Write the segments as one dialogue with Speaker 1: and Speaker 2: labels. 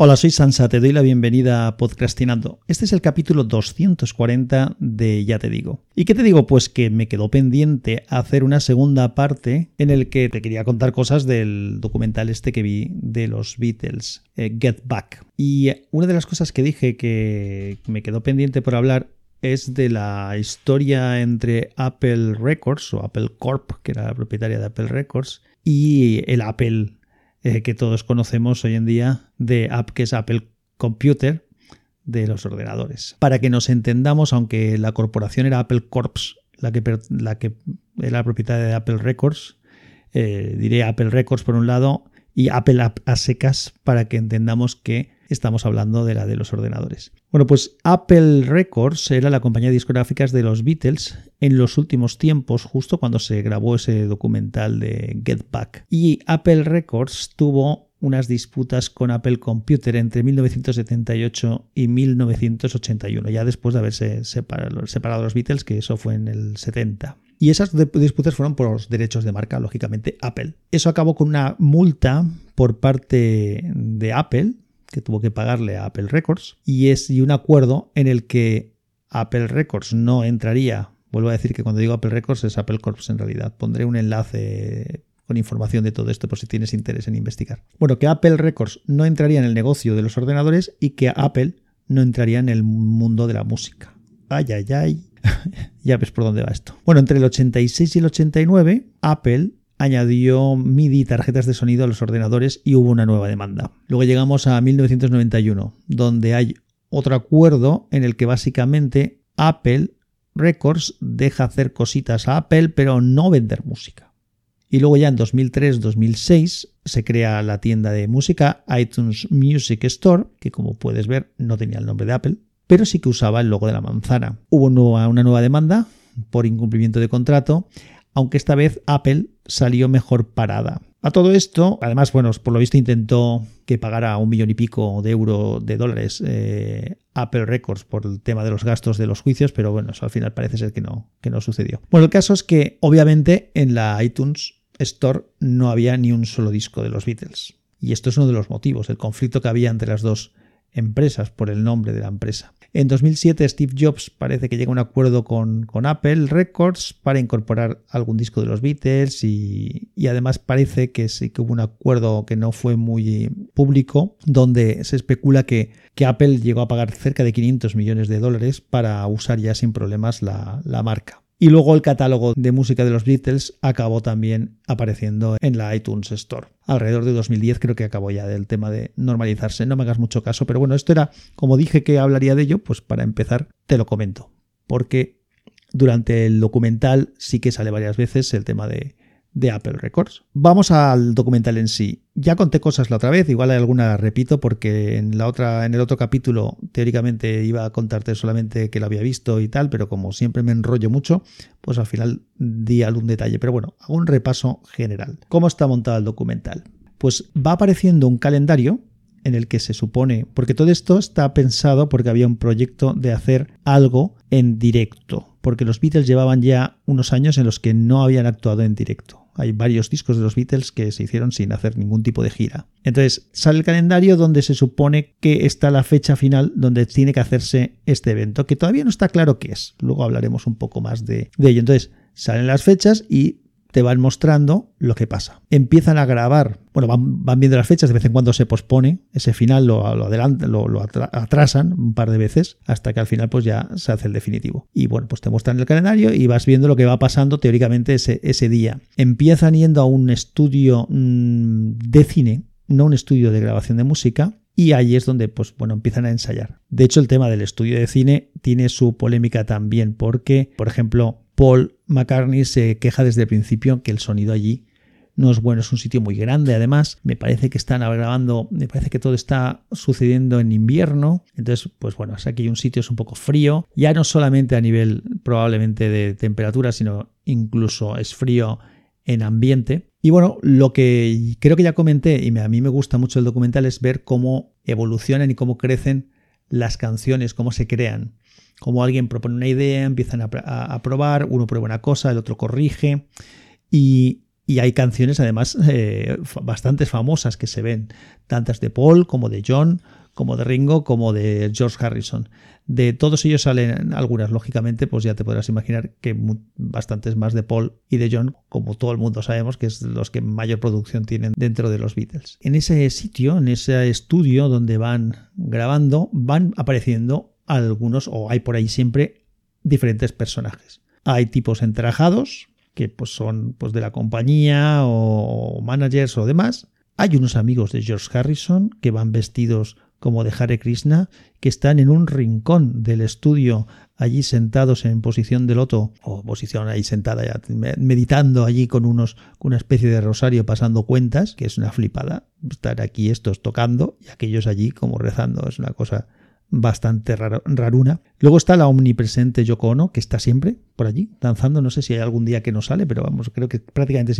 Speaker 1: Hola, soy Sansa, te doy la bienvenida a Podcastinando. Este es el capítulo 240 de Ya te digo. ¿Y qué te digo? Pues que me quedó pendiente hacer una segunda parte en el que te quería contar cosas del documental este que vi de los Beatles, eh, Get Back. Y una de las cosas que dije que me quedó pendiente por hablar es de la historia entre Apple Records o Apple Corp, que era la propietaria de Apple Records, y el Apple eh, que todos conocemos hoy en día de app que es Apple Computer de los ordenadores. Para que nos entendamos, aunque la corporación era Apple Corps, la que, era propietaria de Apple Records, eh, diré Apple Records por un lado y Apple App a secas para que entendamos que estamos hablando de la de los ordenadores. Bueno, pues Apple Records era la compañía discográfica de los Beatles en los últimos tiempos, justo cuando se grabó ese documental de Get Back. Y Apple Records tuvo unas disputas con Apple Computer entre 1978 y 1981, ya después de haberse separado, los Beatles, que eso fue en el 70. Y esas disputas fueron por los derechos de marca, lógicamente, Apple. Eso acabó con una multa por parte de Apple que tuvo que pagarle a Apple Records y es y un acuerdo en el que Apple Records no entraría. Vuelvo a decir que cuando digo Apple Records es Apple Corps en realidad. Pondré un enlace con información de todo esto por si tienes interés en investigar. Bueno, que Apple Records no entraría en el negocio de los ordenadores y que Apple no entraría en el mundo de la música. Ay, ay, ay. ya ves por dónde va esto. Bueno, entre el 86 y el 89, Apple añadió MIDI tarjetas de sonido a los ordenadores y hubo una nueva demanda. Luego llegamos a 1991, donde hay otro acuerdo en el que básicamente Apple Records deja hacer cositas a Apple, pero no vender música. Y luego ya en 2003-2006 se crea la tienda de música iTunes Music Store, que como puedes ver no tenía el nombre de Apple, pero sí que usaba el logo de la manzana. Hubo una nueva demanda por incumplimiento de contrato aunque esta vez Apple salió mejor parada. A todo esto, además, bueno, por lo visto intentó que pagara un millón y pico de euros, de dólares, eh, Apple Records por el tema de los gastos de los juicios, pero bueno, eso al final parece ser que no, que no sucedió. Bueno, el caso es que obviamente en la iTunes Store no había ni un solo disco de los Beatles. Y esto es uno de los motivos, el conflicto que había entre las dos empresas por el nombre de la empresa. En 2007 Steve Jobs parece que llega a un acuerdo con, Apple Records para incorporar algún disco de los Beatles y, además parece que sí que hubo un acuerdo que no fue muy público donde se especula que, que Apple llegó a pagar cerca de 500 millones de dólares para usar ya sin problemas la, la marca. Y luego el catálogo de música de los Beatles acabó también apareciendo en la iTunes Store. Alrededor de 2010 creo que acabó ya del tema de normalizarse. No me hagas mucho caso, pero bueno, esto era, como dije que hablaría de ello, pues para empezar te lo comento. Porque durante el documental sí que sale varias veces el tema de de Apple Records. Vamos al documental en sí. Ya conté cosas la otra vez, igual hay alguna repito porque en la otra en el otro capítulo teóricamente iba a contarte solamente que lo había visto y tal, pero como siempre me enrollo mucho, pues al final di algún detalle, pero bueno, hago un repaso general. ¿Cómo está montado el documental? Pues va apareciendo un calendario en el que se supone, porque todo esto está pensado porque había un proyecto de hacer algo en directo, porque los Beatles llevaban ya unos años en los que no habían actuado en directo. Hay varios discos de los Beatles que se hicieron sin hacer ningún tipo de gira. Entonces sale el calendario donde se supone que está la fecha final donde tiene que hacerse este evento, que todavía no está claro qué es. Luego hablaremos un poco más de, de ello. Entonces salen las fechas y te van mostrando lo que pasa. Empiezan a grabar, bueno, van, viendo las fechas, de vez en cuando se pospone, ese final lo, adelantan, lo, atrasan un par de veces hasta que al final pues ya se hace el definitivo. Y bueno, pues te muestran el calendario y vas viendo lo que va pasando teóricamente ese, día. Empiezan yendo a un estudio mm, de cine, no un estudio de grabación de música, y ahí es donde pues bueno empiezan a ensayar. De hecho el tema del estudio de cine tiene su polémica también porque por ejemplo Paul McCartney se queja desde el principio que el sonido allí no es bueno, es un sitio muy grande además, me parece que están grabando, me parece que todo está sucediendo en invierno, entonces pues bueno, aquí un sitio es un poco frío, ya no solamente a nivel probablemente de temperatura, sino incluso es frío en ambiente. Y bueno, lo que creo que ya comenté y a mí me gusta mucho el documental es ver cómo evolucionan y cómo crecen las canciones, cómo se crean. Como alguien propone una idea, empiezan a, probar, uno prueba una cosa, el otro corrige. Y, Y hay canciones además eh, bastante famosas que se ven, tantas de Paul como de John, como de Ringo, como de George Harrison. De todos ellos salen algunas, lógicamente, pues ya te podrás imaginar que bastantes más de Paul y de John, como todo el mundo sabemos, que es los que mayor producción tienen dentro de los Beatles. En ese sitio, en ese estudio donde van grabando, van apareciendo algunos, o hay por ahí siempre, diferentes personajes. Hay tipos entrajados, que pues son pues, de la compañía o managers o demás. Hay unos amigos de George Harrison que van vestidos como de Hare Krishna, que están en un rincón del estudio, allí sentados en posición de loto, o posición ahí sentada ya, meditando allí con unos, una especie de rosario pasando cuentas, que es una flipada. Estar aquí estos tocando y aquellos allí como rezando, es una cosa bastante raruna. Luego está la omnipresente Yoko Ono, que está siempre por allí, danzando. No sé si hay algún día que no sale, pero vamos, creo que prácticamente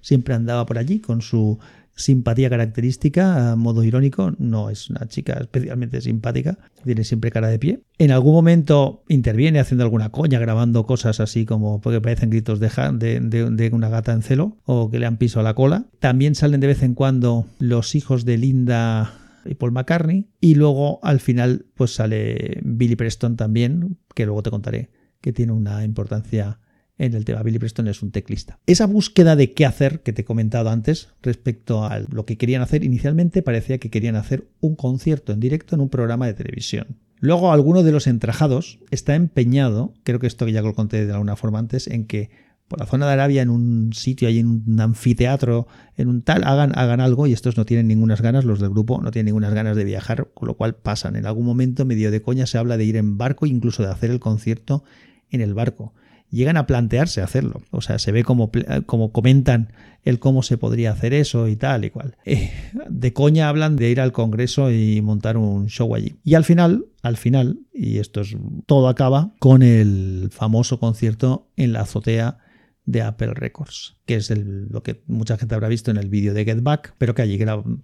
Speaker 1: siempre, andaba por allí con su simpatía característica, a modo irónico. No es una chica especialmente simpática, tiene siempre cara de pie. En algún momento interviene haciendo alguna coña, grabando cosas así como porque parecen gritos de, de, de, una gata en celo o que le han pisado la cola. También salen de vez en cuando los hijos de Linda y Paul McCartney. Y luego al final pues sale Billy Preston también, que luego te contaré que tiene una importancia en el tema. Billy Preston es un teclista. Esa búsqueda de qué hacer que te he comentado antes respecto a lo que querían hacer inicialmente parecía que querían hacer un concierto en directo en un programa de televisión. Luego alguno de los entrajados está empeñado, creo que esto ya lo conté de alguna forma antes, en que por la zona de Arabia, en un sitio, ahí en un anfiteatro, en un tal, hagan, hagan algo y estos no tienen ninguna ganas, los del grupo no tienen ninguna ganas de viajar, con lo cual pasan. En algún momento, medio de coña, se habla de ir en barco, incluso de hacer el concierto en el barco llegan a plantearse hacerlo. O sea, se ve como, como comentan el cómo se podría hacer eso y tal y cual. Eh, de coña hablan de ir al Congreso y montar un show allí. Y al final, al final, y esto es todo acaba con el famoso concierto en la azotea de Apple Records, que es lo que mucha gente habrá visto en el vídeo de Get Back, pero que allí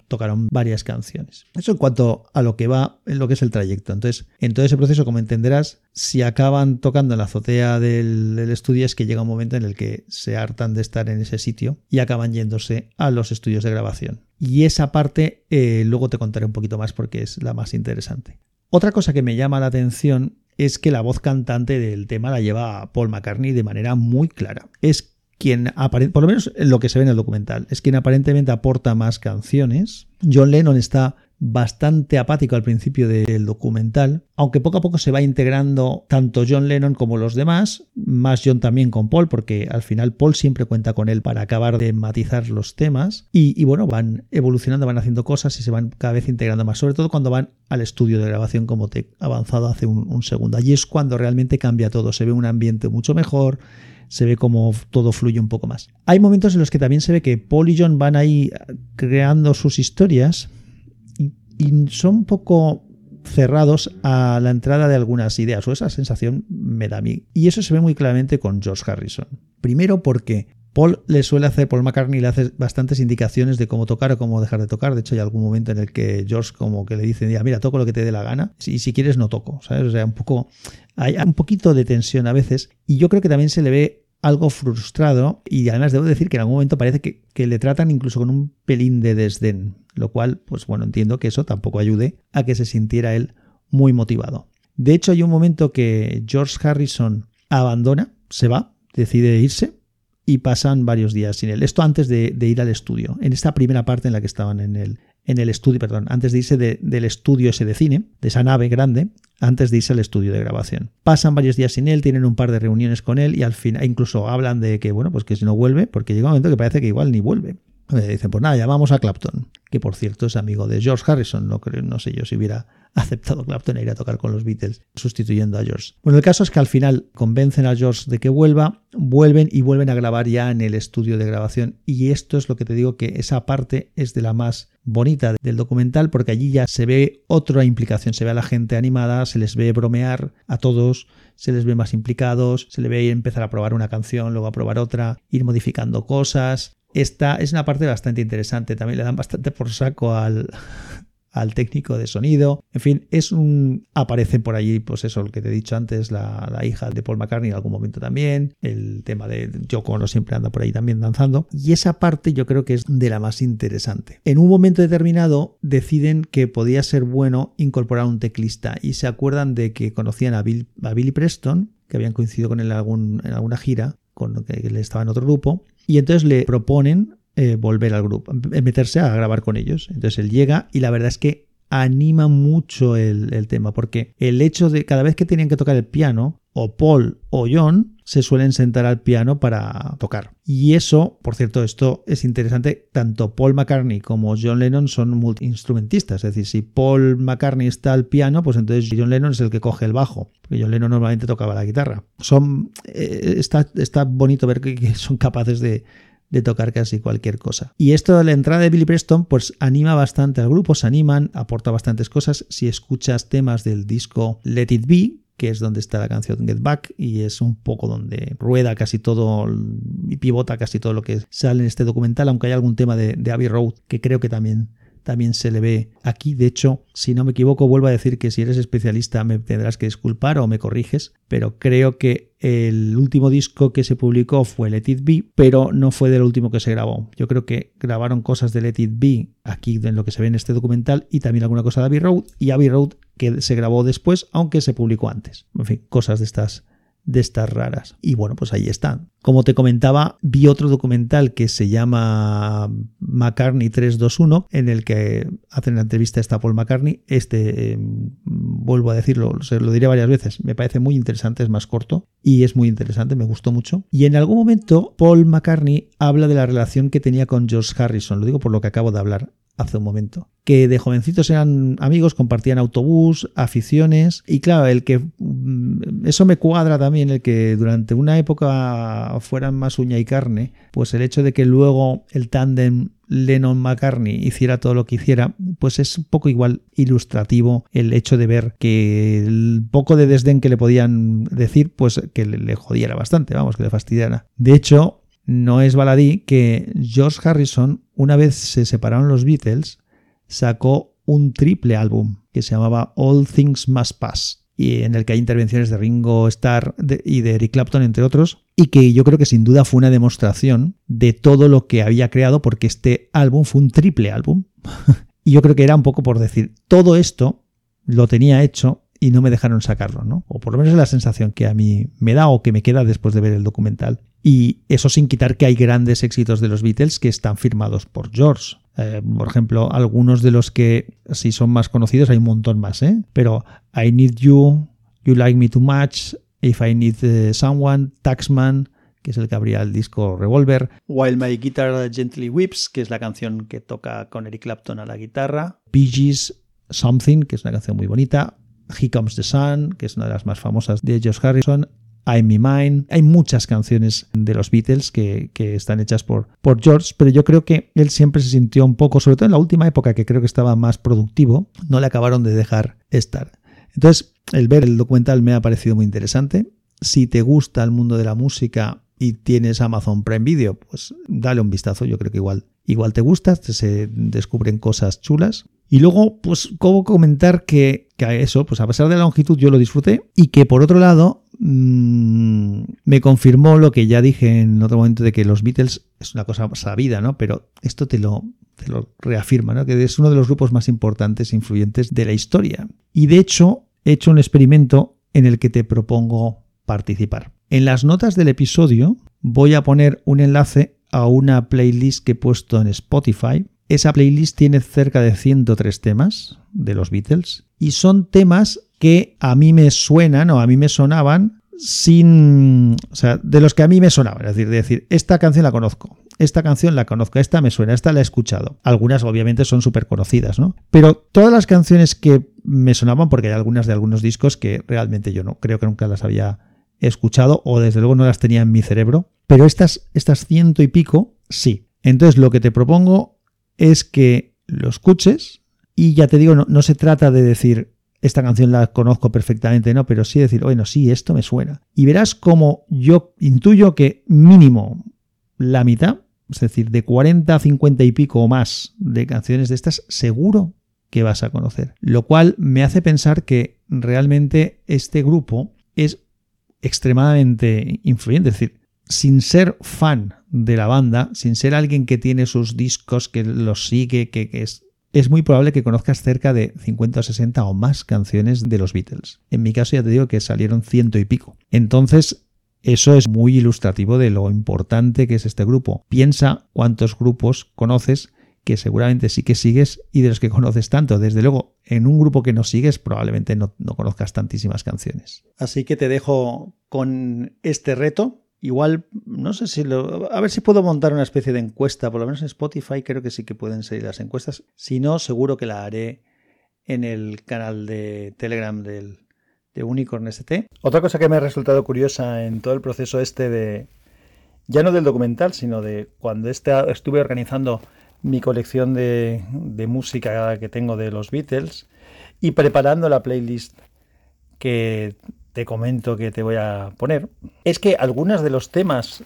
Speaker 1: tocaron varias canciones. Eso en cuanto a lo que va, en lo que es el trayecto. Entonces, en todo ese proceso, como entenderás, si acaban tocando en la azotea del, estudio es que llega un momento en el que se hartan de estar en ese sitio y acaban yéndose a los estudios de grabación. Y esa parte eh, luego te contaré un poquito más porque es la más interesante. Otra cosa que me llama la atención es que la voz cantante del tema la lleva Paul McCartney de manera muy clara. Es quien, por lo menos en lo que se ve en el documental, es quien aparentemente aporta más canciones. John Lennon está bastante apático al principio del documental, aunque poco a poco se va integrando tanto John Lennon como los demás, más John también con Paul, porque al final Paul siempre cuenta con él para acabar de matizar los temas y, bueno, van evolucionando, van haciendo cosas y se van cada vez integrando más, sobre todo cuando van al estudio de grabación como te he avanzado hace un, un segundo. Allí es cuando realmente cambia todo, se ve un ambiente mucho mejor, se ve como todo fluye un poco más. Hay momentos en los que también se ve que Paul y John van ahí creando sus historias y son un poco cerrados a la entrada de algunas ideas, o esa sensación me da a mí. Y eso se ve muy claramente con George Harrison. Primero porque Paul le suele hacer, Paul McCartney le hace bastantes indicaciones de cómo tocar o cómo dejar de tocar. De hecho, hay algún momento en el que George como que le dice, mira, toco lo que te dé la gana y si quieres no toco, ¿sabes? O sea, un poco, hay un poquito de tensión a veces y yo creo que también se le ve algo frustrado y además debo decir que en algún momento parece que, le tratan incluso con un pelín de desdén, lo cual, pues bueno, entiendo que eso tampoco ayude a que se sintiera él muy motivado. De hecho, hay un momento que George Harrison abandona, se va, decide irse y pasan varios días sin él. Esto antes de, de ir al estudio, en esta primera parte en la que estaban en el, en el estudio, perdón, antes de irse del estudio ese de cine, de esa nave grande, antes de irse al estudio de grabación. Pasan varios días sin él, tienen un par de reuniones con él y al final incluso hablan de que, bueno, pues que si no vuelve, porque llega un momento que parece que igual ni vuelve. Dicen, pues nada, llamamos a Clapton, que por cierto es amigo de George Harrison, no, creo, no sé yo si hubiera aceptado Clapton a ir a tocar con los Beatles, sustituyendo a George. Bueno, el caso es que al final convencen a George de que vuelva, vuelven y vuelven a grabar ya en el estudio de grabación. Y esto es lo que te digo que esa parte es de la más bonita del documental porque allí ya se ve otra implicación, se ve a la gente animada, se les ve bromear a todos, se les ve más implicados, se le ve empezar a probar una canción, luego a probar otra, ir modificando cosas. Esta es una parte bastante interesante, también le dan bastante por saco al, al técnico de sonido. En fin, es un. Aparece por allí, pues eso, lo que te he dicho antes, la, hija de Paul McCartney en algún momento también. El tema de Yoko Ono siempre anda por ahí también danzando. Y esa parte yo creo que es de la más interesante. En un momento determinado deciden que podía ser bueno incorporar un teclista y se acuerdan de que conocían a, Bill, a Billy Preston, que habían coincidido con él en, alguna gira, con que él estaba en otro grupo. Y entonces le proponen eh, volver al grupo, meterse a grabar con ellos. Entonces él llega y la verdad es que anima mucho el, tema, porque el hecho de cada vez que tienen que tocar el piano, o Paul o John se suelen sentar al piano para tocar. Y eso, por cierto, esto es interesante, tanto Paul McCartney como John Lennon son multiinstrumentistas, es decir, si Paul McCartney está al piano, pues entonces John Lennon es el que coge el bajo, porque John Lennon normalmente tocaba la guitarra. Son, eh, está, está bonito ver que son capaces de, de tocar casi cualquier cosa. Y esto de la entrada de Billy Preston pues anima bastante al grupo, se animan, aporta bastantes cosas. Si escuchas temas del disco Let It Be, que es donde está la canción Get Back y es un poco donde rueda casi todo y pivota casi todo lo que sale en este documental, aunque hay algún tema de, de Abbey Road que creo que también también se le ve aquí. De hecho, si no me equivoco, vuelvo a decir que si eres especialista me tendrás que disculpar o me corriges, pero creo que el último disco que se publicó fue Let It Be, pero no fue del último que se grabó. Yo creo que grabaron cosas de Let It Be aquí en lo que se ve en este documental y también alguna cosa de Abbey Road y Abbey Road que se grabó después, aunque se publicó antes. En fin, cosas de estas de estas raras. Y bueno, pues ahí están. Como te comentaba, vi otro documental que se llama McCartney 321, en el que hacen la entrevista a Paul McCartney. Este, em, vuelvo a decirlo, se lo diré varias veces, me parece muy interesante, es más corto y es muy interesante, me gustó mucho. Y en algún momento Paul McCartney habla de la relación que tenía con George Harrison, lo digo por lo que acabo de hablar hace un momento. Que de jovencitos eran amigos, compartían autobús, aficiones. Y claro, el que. Mm, eso me cuadra también, el que durante una época fueran más uña y carne, pues el hecho de que luego el tándem Lennon-McCartney hiciera todo lo que hiciera, pues es un poco igual ilustrativo el hecho de ver que el poco de desdén que le podían decir, pues que le, le jodiera bastante, vamos, que le fastidiara. De hecho, no es baladí que George Harrison, una vez se separaron los Beatles, sacó un triple álbum que se llamaba All Things Must Pass y en el que hay intervenciones de Ringo Starr y de Eric Clapton, entre otros, y que yo creo que sin duda fue una demostración de todo lo que había creado, porque este álbum fue un triple álbum. y yo creo que era un poco por decir, todo esto lo tenía hecho y no me dejaron sacarlo, ¿no? O por lo menos es la sensación que a mí me da o que me queda después de ver el documental. Y eso sin quitar que hay grandes éxitos de los Beatles que están firmados por George. Eh, por ejemplo, algunos de los que sí son más conocidos, hay un montón más, ¿eh? Pero I Need You, You Like Me Too Much, If I Need eh, Someone, Taxman, que es el que abría el disco Revolver, While My Guitar Gently Whips, que es la canción que toca con Eric Clapton a la guitarra, Bee Something, que es una canción muy bonita, He Comes the Sun, que es una de las más famosas de George Harrison, I'm Me Mine. Hay muchas canciones de los Beatles que, están hechas por, por George, pero yo creo que él siempre se sintió un poco, sobre todo en la última época que creo que estaba más productivo, no le acabaron de dejar estar. Entonces, el ver el documental me ha parecido muy interesante. Si te gusta el mundo de la música y tienes Amazon Prime Video, pues dale un vistazo, yo creo que igual, igual te gusta, se descubren cosas chulas. Y luego, pues, como comentar que, que eso, pues a pesar de la longitud yo lo disfruté y que por otro lado mmm, me confirmó lo que ya dije en otro momento de que los Beatles es una cosa sabida, ¿no? Pero esto te lo, te lo reafirma, ¿no? Que es uno de los grupos más importantes e influyentes de la historia. Y de hecho, he hecho un experimento en el que te propongo participar. En las notas del episodio voy a poner un enlace a una playlist que he puesto en Spotify esa playlist tiene cerca de 103 temas de los Beatles y son temas que a mí me suenan o a mí me sonaban sin, o sea, de los que a mí me sonaban, es decir, de decir, esta canción la conozco, esta canción la conozco, esta me suena, esta la he escuchado. Algunas obviamente son súper conocidas, ¿no? Pero todas las canciones que me sonaban, porque hay algunas de algunos discos que realmente yo no, creo que nunca las había escuchado o desde luego no las tenía en mi cerebro, pero estas, estas ciento y pico, sí. Entonces lo que te propongo es que lo escuches y ya te digo, no, se trata de decir, esta canción la conozco perfectamente, no, pero sí decir, bueno, sí, esto me suena. Y verás como yo intuyo que mínimo la mitad, es decir, de 40 50 y pico o más de canciones de estas, seguro que vas a conocer. Lo cual me hace pensar que realmente este grupo es extremadamente influyente. Es decir, sin ser fan de la banda, sin ser alguien que tiene sus discos, que los sigue, que, es, es muy probable que conozcas cerca de 50 o 60 o más canciones de los Beatles. En mi caso ya te digo que salieron ciento y pico. Entonces, eso es muy ilustrativo de lo importante que es este grupo. Piensa cuántos grupos conoces que seguramente sí que sigues y de los que conoces tanto. Desde luego, en un grupo que no sigues probablemente no, no conozcas tantísimas canciones. Así que te dejo con este reto Igual, no sé si lo. A ver si puedo montar una especie de encuesta, por lo menos en Spotify creo que sí que pueden salir las encuestas. Si no, seguro que la haré en el canal de Telegram del, de Unicorn ST. Otra cosa que me ha resultado curiosa en todo el proceso este de. Ya no del documental, sino de cuando este, estuve organizando mi colección de, de música que tengo de los Beatles y preparando la playlist que te comento que te voy a poner, es que algunos de los temas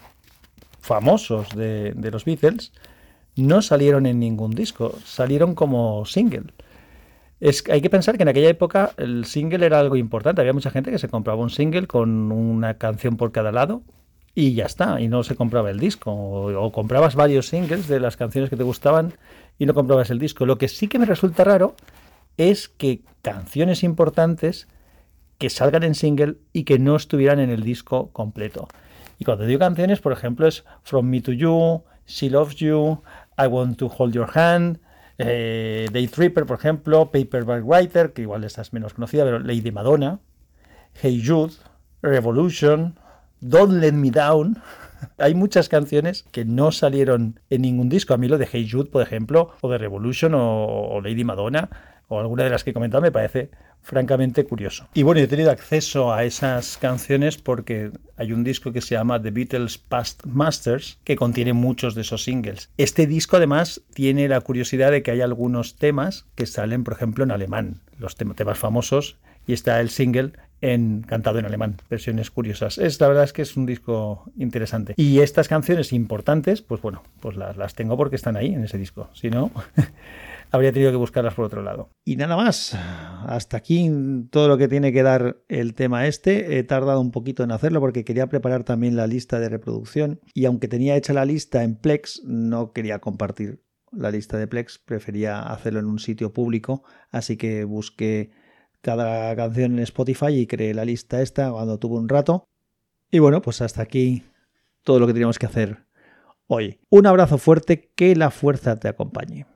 Speaker 1: famosos de, los Beatles no salieron en ningún disco, salieron como single. Hay que pensar que en aquella época el single era algo importante. Había mucha gente que se compraba un single con una canción por cada lado y ya está, y no se compraba el disco. O, comprabas varios singles de las canciones que te gustaban y no comprabas el disco. Lo que sí que me resulta raro es que canciones importantes que salgan en single y que no estuvieran en el disco completo. Y cuando digo canciones, por ejemplo, es From Me to You, She Loves You, I Want to Hold Your Hand, eh, Day Tripper, por ejemplo, Paperback Writer, que igual esta es menos conocida, pero Lady Madonna, Hey Jude, Revolution, Don't Let Me Down. Hay muchas canciones que no salieron en ningún disco. A mí lo de Hey Jude, por ejemplo, o de Revolution o Lady Madonna, o alguna de las que he comentado, me parece francamente curioso. Y bueno, he tenido acceso a esas canciones porque hay un disco que se llama The Beatles Past Masters que contiene muchos de esos singles. Este disco además tiene la curiosidad de que hay algunos temas que salen, por ejemplo, en alemán, los temas famosos, y está el single en cantado en alemán, versiones curiosas. Es la verdad es que es un disco interesante. Y estas canciones importantes, pues bueno, pues las, las tengo porque están ahí en ese disco. Si no, habría tenido que buscarlas por otro lado. Y nada más, hasta aquí todo lo que tiene que dar el tema este. He tardado un poquito en hacerlo porque quería preparar también la lista de reproducción y aunque tenía hecha la lista en Plex, no quería compartir la lista de Plex, prefería hacerlo en un sitio público, así que busqué cada canción en Spotify y creé la lista esta cuando tuve un rato. Y bueno, pues hasta aquí todo lo que teníamos que hacer hoy. Un abrazo fuerte, que la fuerza te acompañe.